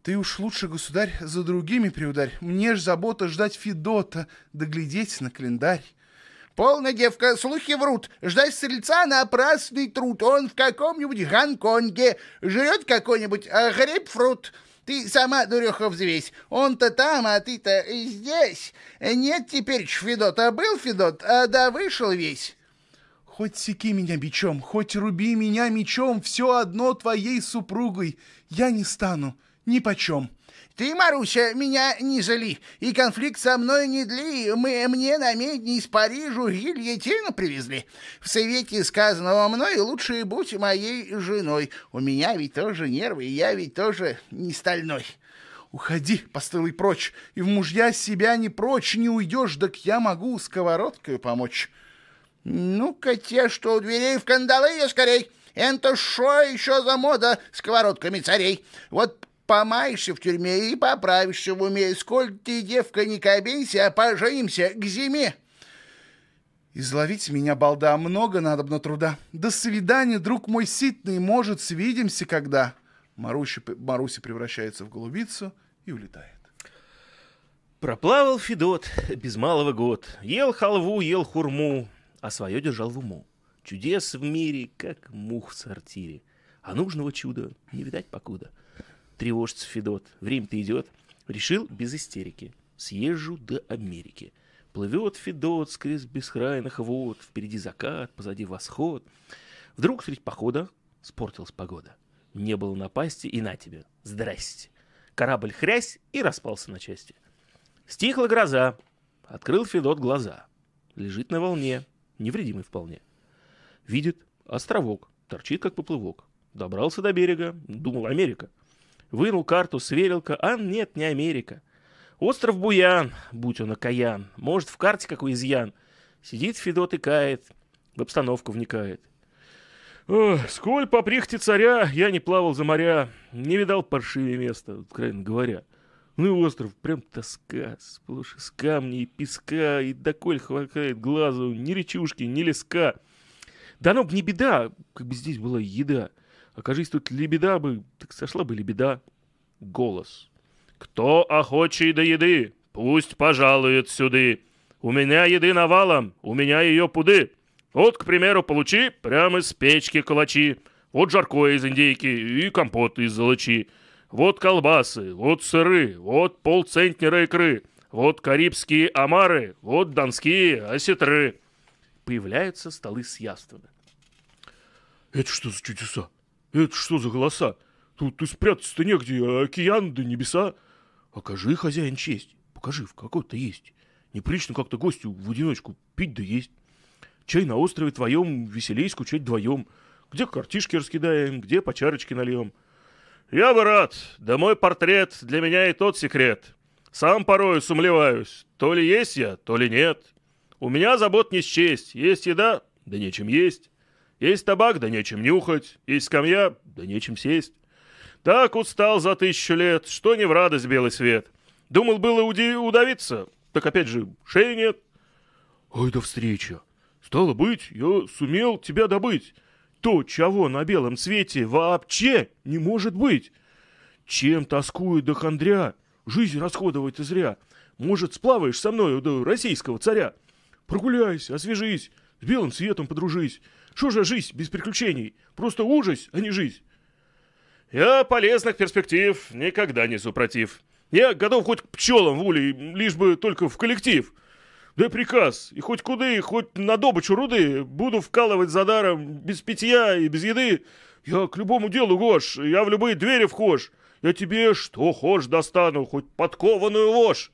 Ты уж лучше, государь, за другими приударь. Мне ж забота ждать Федота, да глядеть на календарь. Полная девка, слухи врут. Ждать стрельца напрасный труд. Он в каком-нибудь Гонконге жрет какой-нибудь а, грейпфрут. Ты сама, дуреха, взвесь. Он-то там, а ты-то здесь. Нет теперь Федот, а был Федот, а да вышел весь. Хоть секи меня бичом, хоть руби меня мечом, все одно твоей супругой я не стану ни почем. Ты, Маруся, меня не жали, и конфликт со мной не дли. Мы, мне на медне из Парижу гильотину привезли. В совете сказанного мной лучше будь моей женой. У меня ведь тоже нервы, и я ведь тоже не стальной. Уходи, постылый прочь, и в мужья себя не прочь, не уйдешь, так я могу сковородкой помочь. Ну-ка, те, что у дверей в кандалы, я скорей. Это шо еще за мода сковородками царей? Вот помаешься в тюрьме и поправишься в уме. Сколь ты, девка, не кобейся, поженимся к зиме. Изловить меня, балда, много надобно труда. До свидания, друг мой ситный, может, свидимся когда. Маруся, Маруся превращается в голубицу и улетает. Проплавал Федот без малого год. Ел халву, ел хурму, а свое держал в уму. Чудес в мире, как мух в сортире. А нужного чуда не видать покуда. Тревожится Федот, время-то идет. Решил без истерики. Съезжу до Америки. Плывет Федот сквозь бескрайных вод. Впереди закат, позади восход. Вдруг средь похода спортилась погода. Не было напасти, и на тебе. Здрасте. Корабль хрясь и распался на части. Стихла гроза. Открыл Федот глаза. Лежит на волне, невредимый вполне. Видит островок, торчит как поплывок. Добрался до берега, думал Америка. Вынул карту, сверил-ка, а нет, не Америка. Остров Буян, будь он окаян, может, в карте какой изъян. Сидит Федот и кает, в обстановку вникает. Ох, сколь по прихте царя я не плавал за моря, не видал паршивее места, откровенно говоря. Ну и остров, прям тоска, сплошь из камней песка, и доколь хватает глазу ни речушки, ни леска. Да оно б не беда, как бы здесь была еда. Окажись тут лебеда бы, так сошла бы лебеда. Голос. Кто охочий до еды, пусть пожалует сюды. У меня еды навалом, у меня ее пуды. Вот, к примеру, получи прямо из печки калачи. Вот жаркое из индейки и компот из золочи. Вот колбасы, вот сыры, вот полцентнера икры. Вот карибские омары, вот донские осетры. Появляются столы с яствами. Это что за чудеса? Это что за голоса? Тут и спрятаться-то негде, а океан да небеса. Окажи, хозяин, честь. Покажи, в какой-то есть. Неприлично как-то гостю в одиночку пить да есть. Чай на острове твоем, веселей скучать вдвоем. Где картишки раскидаем, где по чарочке нальем. Я бы рад, да мой портрет для меня и тот секрет. Сам порою сумлеваюсь, то ли есть я, то ли нет. У меня забот не счесть, есть еда, да нечем есть. Есть табак, да нечем нюхать, есть скамья, да нечем сесть. Так устал за тысячу лет, что не в радость белый свет. Думал было уди- удавиться, так опять же шеи нет. Ой, да встреча. Стало быть, я сумел тебя добыть. То, чего на белом свете вообще не может быть. Чем тоскует до хандря, жизнь расходовать зря. Может, сплаваешь со мною до российского царя? Прогуляйся, освежись, с белым светом подружись. Что же жизнь без приключений? Просто ужас, а не жизнь. Я полезных перспектив никогда не супротив. Я готов хоть к пчелам в улей, лишь бы только в коллектив. Дай приказ, и хоть куды, хоть на добычу руды, буду вкалывать за даром, без питья и без еды. Я к любому делу гош, я в любые двери вхож. Я тебе что хошь достану, хоть подкованную вошь.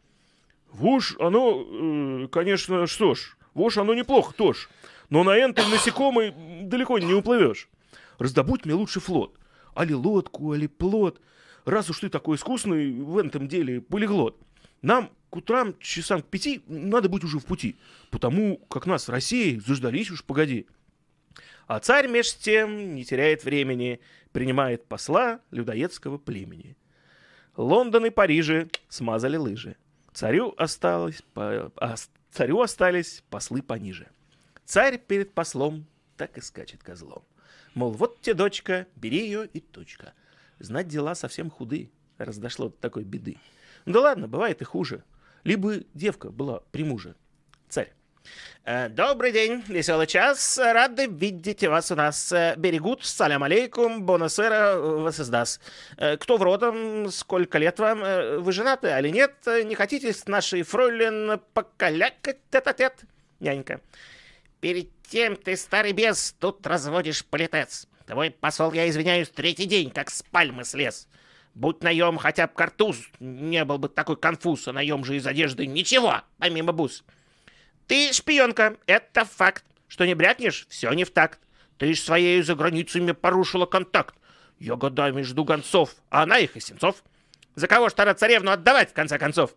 Вошь, оно, э, конечно, что ж, вошь, оно неплохо тоже. Но на энтой насекомой далеко не уплывешь. Раздобудь мне лучше флот. Али лодку, али плод. Раз уж ты такой искусный в этом деле полиглот. Нам к утрам часам к пяти надо быть уже в пути. Потому как нас в России заждались уж погоди. А царь меж тем не теряет времени, принимает посла людоедского племени. Лондон и Парижи смазали лыжи. Царю осталось, по, а царю остались послы пониже. Царь перед послом так и скачет козлом. Мол, вот тебе дочка, бери ее и точка. Знать дела совсем худы, раз дошло до такой беды. Ну да ладно, бывает и хуже. Либо девка была при муже. Царь. Э, Добрый день, веселый час. Рады видеть вас у нас. Э, Берегут, салям алейкум, бонасера. Э, Кто в родом, сколько лет вам? Вы женаты, или нет? Не хотите с нашей фройлен покалякать тет-а-тет? Нянька. Перед тем ты, старый бес, тут разводишь политец. Твой посол, я извиняюсь, третий день, как с пальмы слез. Будь наем хотя бы картуз, не был бы такой конфуз, а наем же из одежды ничего, помимо бус. Ты шпионка, это факт. Что не брякнешь, все не в такт. Ты ж своей за границами порушила контакт. Я годами жду гонцов, а она их и сенцов. За кого ж тогда царевну отдавать, в конце концов?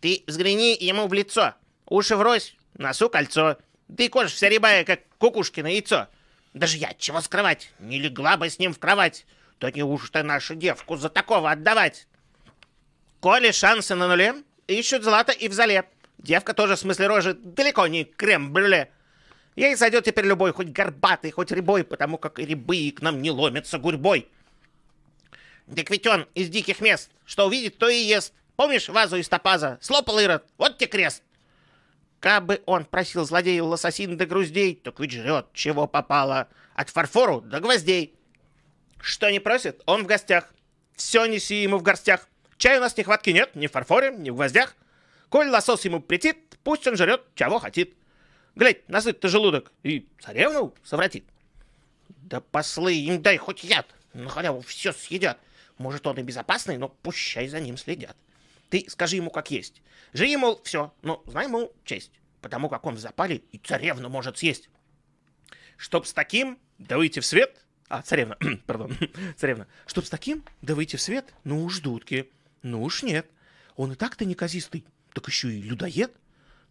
Ты взгляни ему в лицо. Уши врозь, носу кольцо. Да и кожа вся рябая, как кукушкино яйцо. Даже я, чего скрывать, не легла бы с ним в кровать. Да неужто нашу девку за такого отдавать? Коли шансы на нуле, ищут злато и в зале. Девка тоже в смысле рожи далеко не крем-брюле. Ей зайдет теперь любой, хоть горбатый, хоть рябой, потому как и рябы к нам не ломятся гурьбой. Так ведь он из диких мест, что увидит, то и ест. Помнишь вазу из топаза? Слопал Ирод, вот тебе крест. Кабы он просил злодеев лососин до груздей, так ведь жрет, чего попало. От фарфору до гвоздей. Что не просит, он в гостях. Все неси ему в горстях. Чай у нас нехватки нет, ни в фарфоре, ни в гвоздях. Коль лосос ему претит, пусть он жрет, чего хотит. Глядь, насыт ты желудок, и царевну совратит. Да послы им дай хоть яд, на халяву все съедят. Может, он и безопасный, но пущай за ним следят. Ты скажи ему как есть. Живи, мол, все, но знай, мол, честь. Потому как он в запале и царевну может съесть. Чтоб с таким, да выйти в свет... А, царевна, пардон, царевна. Чтоб с таким, да выйти в свет, ну уж дудки. Ну уж нет. Он и так-то неказистый, так еще и людоед.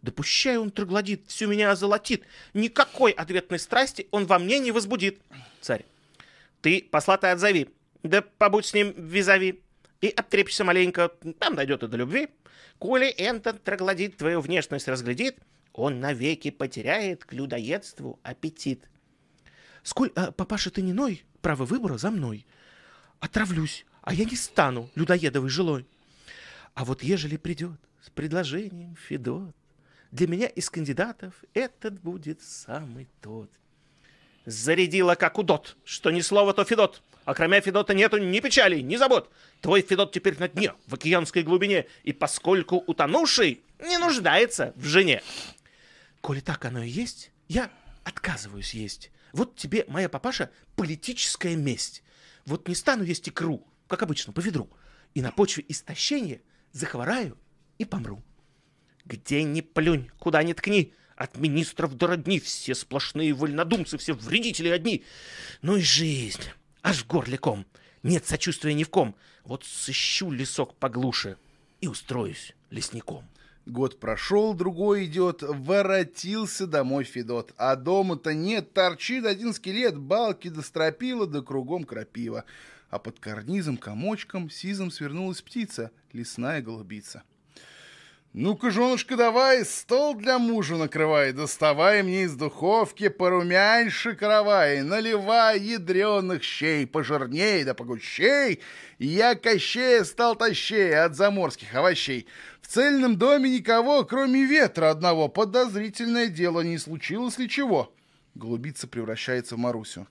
Да он троглодит, всю меня озолотит. Никакой ответной страсти он во мне не возбудит. Царь, ты посла-то отзови, да побудь с ним визави. И обтрепишься маленько, там дойдет и до любви. Коли этот троглодит твою внешность разглядит, он навеки потеряет к людоедству аппетит. Сколь, а, папаша, ты не ной, право выбора за мной. Отравлюсь, а я не стану людоедовой жилой. А вот ежели придет с предложением Федот, для меня из кандидатов этот будет самый тот. Зарядила, как удот, что ни слова, то Федот. А кроме Федота нету ни печали, ни забот. Твой Федот теперь на дне, в океанской глубине, и поскольку утонувший не нуждается в жене. Коли так оно и есть, я отказываюсь есть. Вот тебе, моя папаша, политическая месть. Вот не стану есть икру, как обычно, по ведру, и на почве истощения захвораю и помру. Где ни плюнь, куда ни ткни, от министров до родни все сплошные вольнодумцы, все вредители одни. Ну и жизнь, аж в. Нет сочувствия ни в ком. Вот сыщу лесок поглуше и устроюсь лесником. Год прошел, другой идет, воротился домой Федот. А дома-то нет, торчит один скелет, балки до стропила, да кругом крапива. А под карнизом комочком сизом свернулась птица, лесная голубица. «Ну-ка, женушка, давай, стол для мужа накрывай, доставай мне из духовки порумяньше каравай, наливай ядреных щей, пожирней да погущей, я кощея стал тащей от заморских овощей. В цельном доме никого, кроме ветра одного, подозрительное дело, не случилось ли чего?» Голубица превращается в Марусю.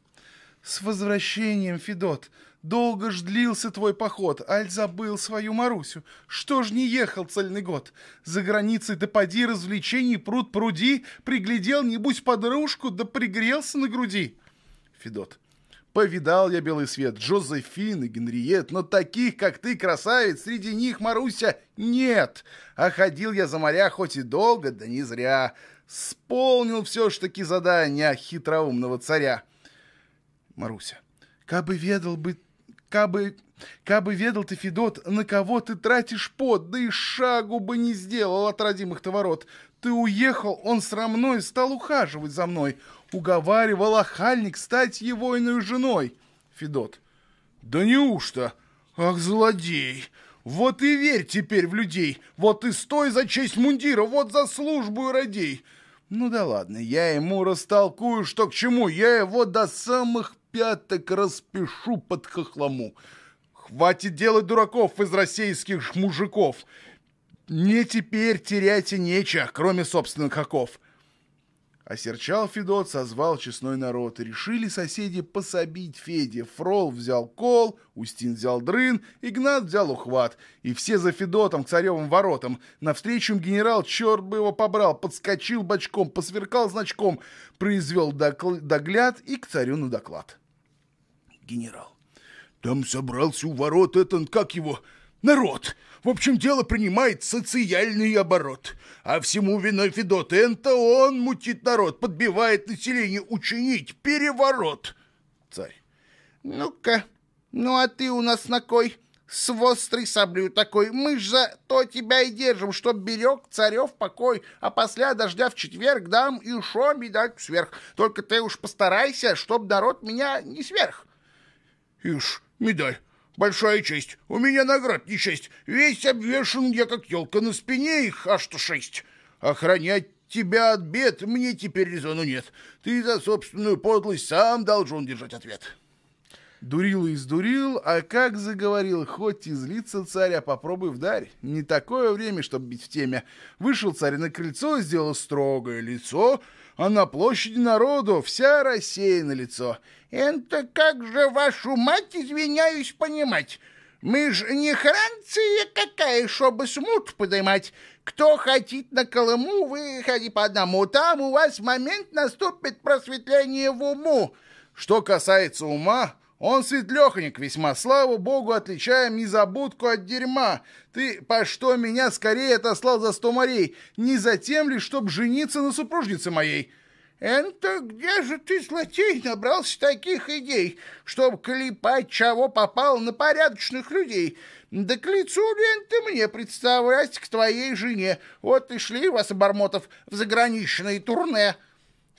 «С возвращением, Федот!» Долго ж длился твой поход, аль забыл свою Марусю. Что ж не ехал цельный год? За границей да поди развлечений пруд пруди, приглядел, небудь, подружку, да пригрелся на груди. Федот. Повидал я белый свет, Джозефин и Генриет, но таких, как ты, красавиц, среди них, Маруся, нет. А ходил я за моря хоть и долго, да не зря. Сполнил все ж таки задания хитроумного царя. Маруся. Кабы ведал бы Кабы, кабы ведал ты, Федот, на кого ты тратишь пот, да и шагу бы не сделал от родимых-то ворот. Ты уехал, он срамной стал ухаживать за мной. Уговаривал охальник стать его иной женой. Федот. Да неужто? Ах, злодей! Вот и верь теперь в людей. Вот и стой за честь мундира, вот за службу и радей. Ну да ладно, я ему растолкую, что к чему. Я его до самых пяток распишу под хохлому. Хватит делать дураков из российских мужиков. Мне теперь терять и нечего, кроме собственных оков. Осерчал Федот, созвал честной народ. Решили соседи пособить Феде. Фрол взял кол, Устин взял дрын, Игнат взял ухват. И все за Федотом к царевым воротам. Навстречу им генерал, черт бы его побрал, подскочил бочком, посверкал значком, произвел догляд и к царю на доклад. Генерал. Там собрался у ворот этот, как его, народ. В общем, дело принимает социальный оборот. А всему виной Федот. Это он мутит народ, подбивает население учинить переворот. Царь. Ну-ка, ну а ты у нас на кой? С вострой саблю такой. Мы ж за то тебя и держим, чтоб берег царев покой. А после дождя в четверг дам и шо медаль сверх. Только ты уж постарайся, чтоб народ меня не сверх. Ишь, Медаль. Большая честь. У меня наград не честь. Весь обвешан я, как елка на спине, их аж что шесть. Охранять тебя от бед мне теперь резону нет. Ты за собственную подлость сам должен держать ответ. Дурил и издурил, а как заговорил, хоть и злится царь, а попробуй вдарь. Не такое время, чтобы бить в теме. Вышел царь на крыльцо, сделал строгое лицо, а на площади народу вся Россия лицо. Это как же вашу мать, извиняюсь, понимать? Мы ж не Франция какая, чтобы смут подымать. Кто хотит на Колыму, выходи по одному. Там у вас момент наступит просветление в уму. Что касается ума, он светлеханик весьма, слава богу, отличаем незабудку от дерьма. Ты по что меня скорее отослал за сто морей? Не за тем ли, чтоб жениться на супружнице моей?» «Это где же ты, злотей, набрался таких идей, чтоб клепать, чего попал на порядочных людей? Да к лицу лен ты мне представлять к твоей жене. Вот и шли вас, обормотов, в заграничные турне».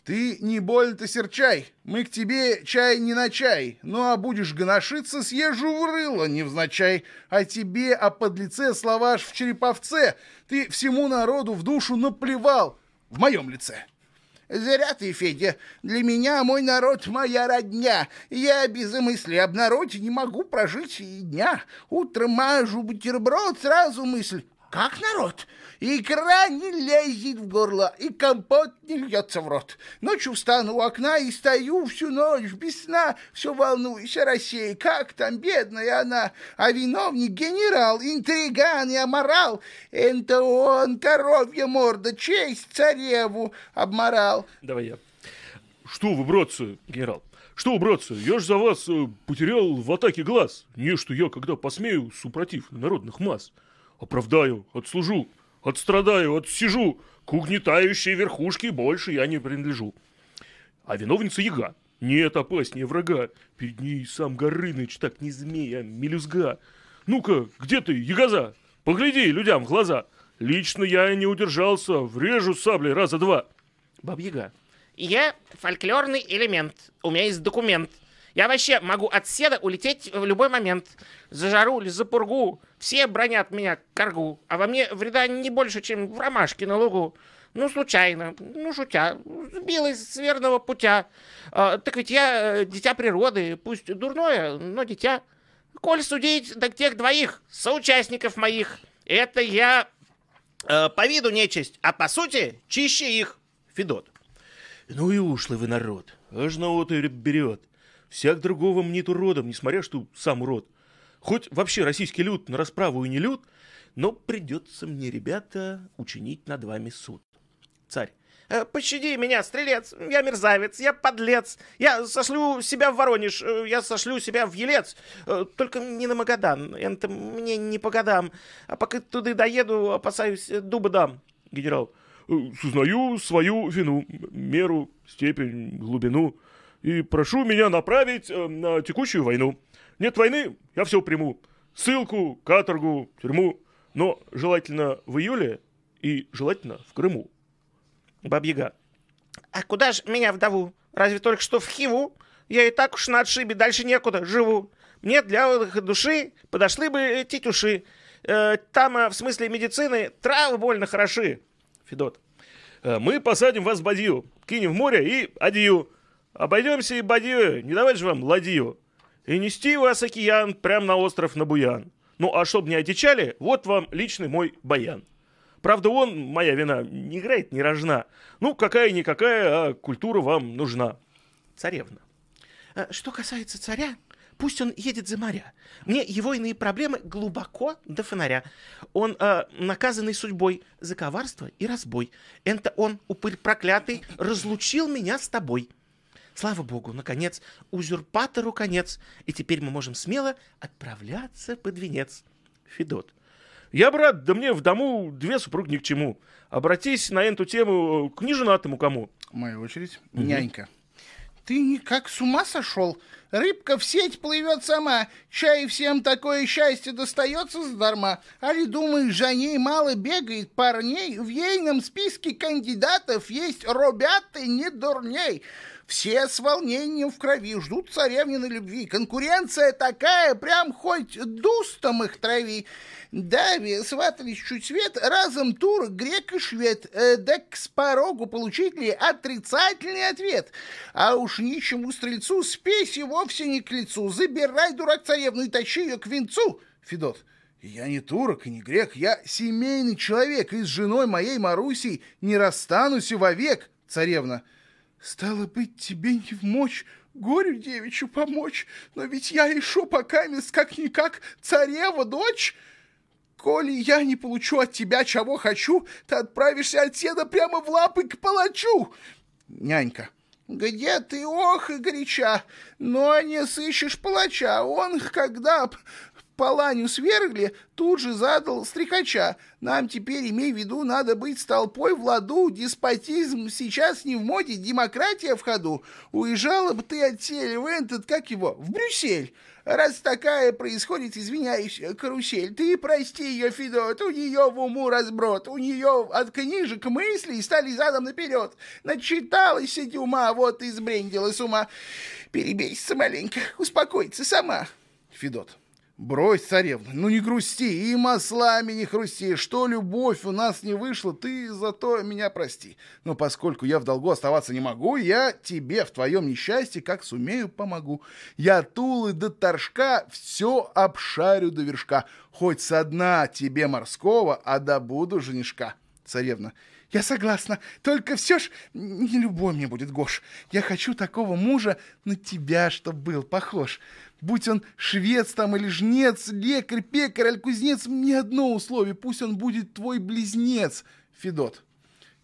Ты не больно-то серчай, мы к тебе чай не на чай, ну а будешь гоношиться, съезжу в рыло невзначай, а тебе о подлеце слова аж в череповце, ты всему народу в душу наплевал в моем лице. Зря ты, Федя. Для меня мой народ — моя родня. Я без мысли об народе не могу прожить и дня. Утром мажу бутерброд, сразу мысль как народ? Икра не лезет в горло, и компот не льется в рот. Ночью встану у окна и стою всю ночь без сна, все волнуюсь о России, как там бедная она. А виновник генерал, интриган и аморал, это он, коровья морда, честь цареву обморал. Давай я. Что вы, братцы, генерал? Что, братцы, я ж за вас э, потерял в атаке глаз. Не, что я, когда посмею, супротив народных масс. Оправдаю, отслужу, отстрадаю, отсижу. К угнетающей верхушке больше я не принадлежу. А виновница яга. Нет опаснее врага. Перед ней сам Горыныч, так не змея, мелюзга. Ну-ка, где ты, ягоза? Погляди людям в глаза. Лично я не удержался, врежу саблей раза два. Бабьяга. Я фольклорный элемент. У меня есть документ. Я вообще могу от седа улететь в любой момент. За жару или за пургу. Все бронят меня коргу. А во мне вреда не больше, чем в ромашке на лугу. Ну, случайно, ну, шутя, сбилась с верного путя. А, так ведь я э, дитя природы, пусть дурное, но дитя. Коль судить, так тех двоих, соучастников моих, это я э, по виду нечисть, а по сути чище их. Федот. Ну и ушлый вы народ, аж на вот и берет. Всяк другого мнит уродом, несмотря что сам урод. Хоть вообще российский люд на расправу и не люд, но придется мне, ребята, учинить над вами суд. Царь. «Э, Пощади меня, стрелец, я мерзавец, я подлец, я сошлю себя в Воронеж, э, я сошлю себя в Елец, Э, только не на Магадан, это мне не по годам, а пока туда доеду, опасаюсь, дуба дам. Генерал. «Э, Сознаю свою вину, меру, степень, глубину и прошу меня направить э, на текущую войну. Нет войны, я все приму. Ссылку, каторгу, тюрьму. Но желательно в июле и желательно в Крыму. Бабьяга. А куда ж меня вдову? Разве только что в Хиву? Я и так уж на отшибе, дальше некуда, живу. Мне для отдыха души подошли бы э, тетюши. Э, там, э, в смысле медицины, травы больно хороши. Федот. «Э, Мы посадим вас в бадью, кинем в море и адью. Обойдемся и бадью, не давать же вам ладью. И нести вас океан прямо на остров на Буян. Ну, а чтоб не одичали, вот вам личный мой баян. Правда, он, моя вина, не играет, не рожна. Ну, какая-никакая, а культура вам нужна. Царевна. «Э, Что касается царя, пусть он едет за моря. Мне его иные проблемы глубоко до фонаря. Он э, наказанный судьбой за коварство и разбой. Это он, упырь проклятый, разлучил меня с тобой. Слава богу, наконец, узурпатору конец, и теперь мы можем смело отправляться под венец. Федот. Я, брат, да мне в дому две супруги ни к чему. Обратись на эту тему к неженатому кому. Моя очередь. Нянька. Ты никак с ума сошел? Рыбка в сеть плывет сама. Чай всем такое счастье достается задарма. А ли думаешь, за ней мало бегает парней? В ейном списке кандидатов есть робята не дурней. Все с волнением в крови ждут царевнины любви. Конкуренция такая, прям хоть дустом их трави. Дави сватались чуть свет, разом турок, грек и швед. Э, так с порогу получить ли отрицательный ответ? А уж нищему стрельцу спеси вовсе не к лицу. Забирай, дурак, царевну и тащи ее к венцу. Федот. Я не турок и не грек, я семейный человек, и с женой моей Марусей не расстанусь и вовек, царевна. Стало быть, тебе не в мочь горю девичью помочь, но ведь я ишу пока как-никак царева дочь. Коли я не получу от тебя, чего хочу, ты отправишься от седа прямо в лапы к палачу. Нянька. Где ты, ох, и горяча, но не сыщешь палача. Он, когда Паланю свергли, тут же задал стрекача. Нам теперь, имей в виду, надо быть с толпой в ладу. Деспотизм сейчас не в моде, демократия в ходу. Уезжала бы ты от в как его, в Брюссель. Раз такая происходит, извиняюсь, карусель, ты прости ее, Федот, у нее в уму разброд, у нее от книжек мысли стали задом наперед. Начиталась ума, вот и сбрендила с ума. Перебейся маленько, успокоиться сама. Федот. Брось, царевна, ну не грусти, и маслами не хрусти, что любовь у нас не вышла, ты зато меня прости. Но поскольку я в долгу оставаться не могу, я тебе в твоем несчастье как сумею помогу. Я тулы до торжка все обшарю до вершка, хоть со дна тебе морского, а добуду женишка. Царевна, я согласна, только все ж не любой мне будет Гош. Я хочу такого мужа на тебя, чтоб был похож. Будь он швец там или жнец, лекарь, пекарь, аль кузнец, мне одно условие, пусть он будет твой близнец, Федот.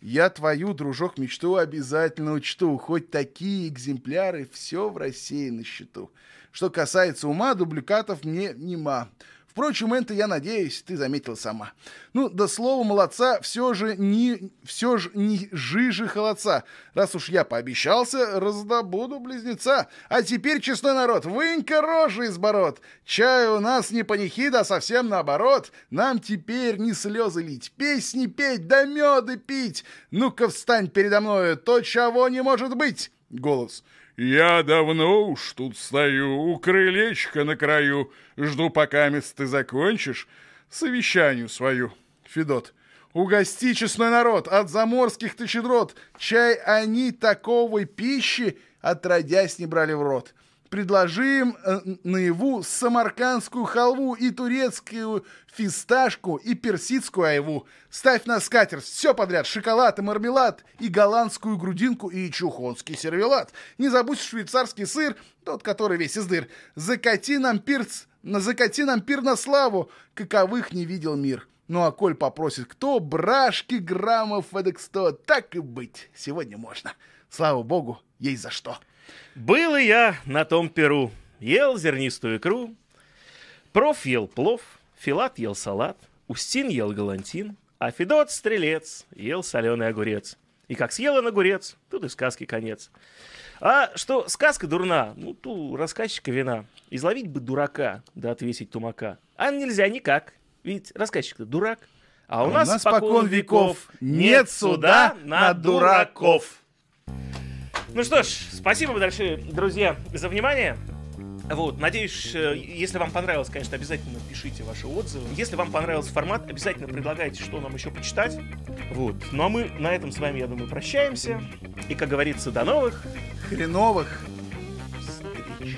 Я твою, дружок, мечту обязательно учту, хоть такие экземпляры все в России на счету. Что касается ума, дубликатов мне нема. Впрочем, это, я надеюсь, ты заметил сама. Ну, до слова молодца, все же не, все же не жижи холодца. Раз уж я пообещался, раздобуду близнеца. А теперь, честной народ, вынь-ка рожи из бород. Чай у нас не панихида, а совсем наоборот. Нам теперь не слезы лить, песни петь, да меды пить. Ну-ка встань передо мною, то чего не может быть. Голос. Я давно уж тут стою, у крылечка на краю, жду, пока мест ты закончишь совещанию свою. Федот. Угости, честной народ, от заморских ты щедрот, чай они таковой пищи отродясь не брали в рот. Предложи им э, наяву самаркандскую халву и турецкую фисташку и персидскую айву. Ставь на скатерть все подряд, шоколад и мармелад, и голландскую грудинку, и чухонский сервелат. Не забудь швейцарский сыр, тот, который весь из дыр. Закати нам пирц, на закати нам пир на славу, каковых не видел мир. Ну а коль попросит кто, брашки граммов эдак сто, так и быть, сегодня можно. Слава богу, есть за что. Был и я на том перу. Ел зернистую икру, проф ел плов, Филат ел салат, Устин ел галантин, а Федот, стрелец, ел соленый огурец. И как съел он огурец, тут и сказки конец. А что сказка дурна, ну, ту рассказчика вина. Изловить бы дурака, да отвесить тумака. А нельзя никак, ведь рассказчик-то дурак. А у, а нас, у нас покон веков нет суда на дураков. Ну что ж, спасибо большое, друзья, за внимание. Вот, надеюсь, э, если вам понравилось, конечно, обязательно пишите ваши отзывы. Если вам понравился формат, обязательно предлагайте, что нам еще почитать. Вот. Ну а мы на этом с вами, я думаю, прощаемся. И, как говорится, до новых хреновых встреч.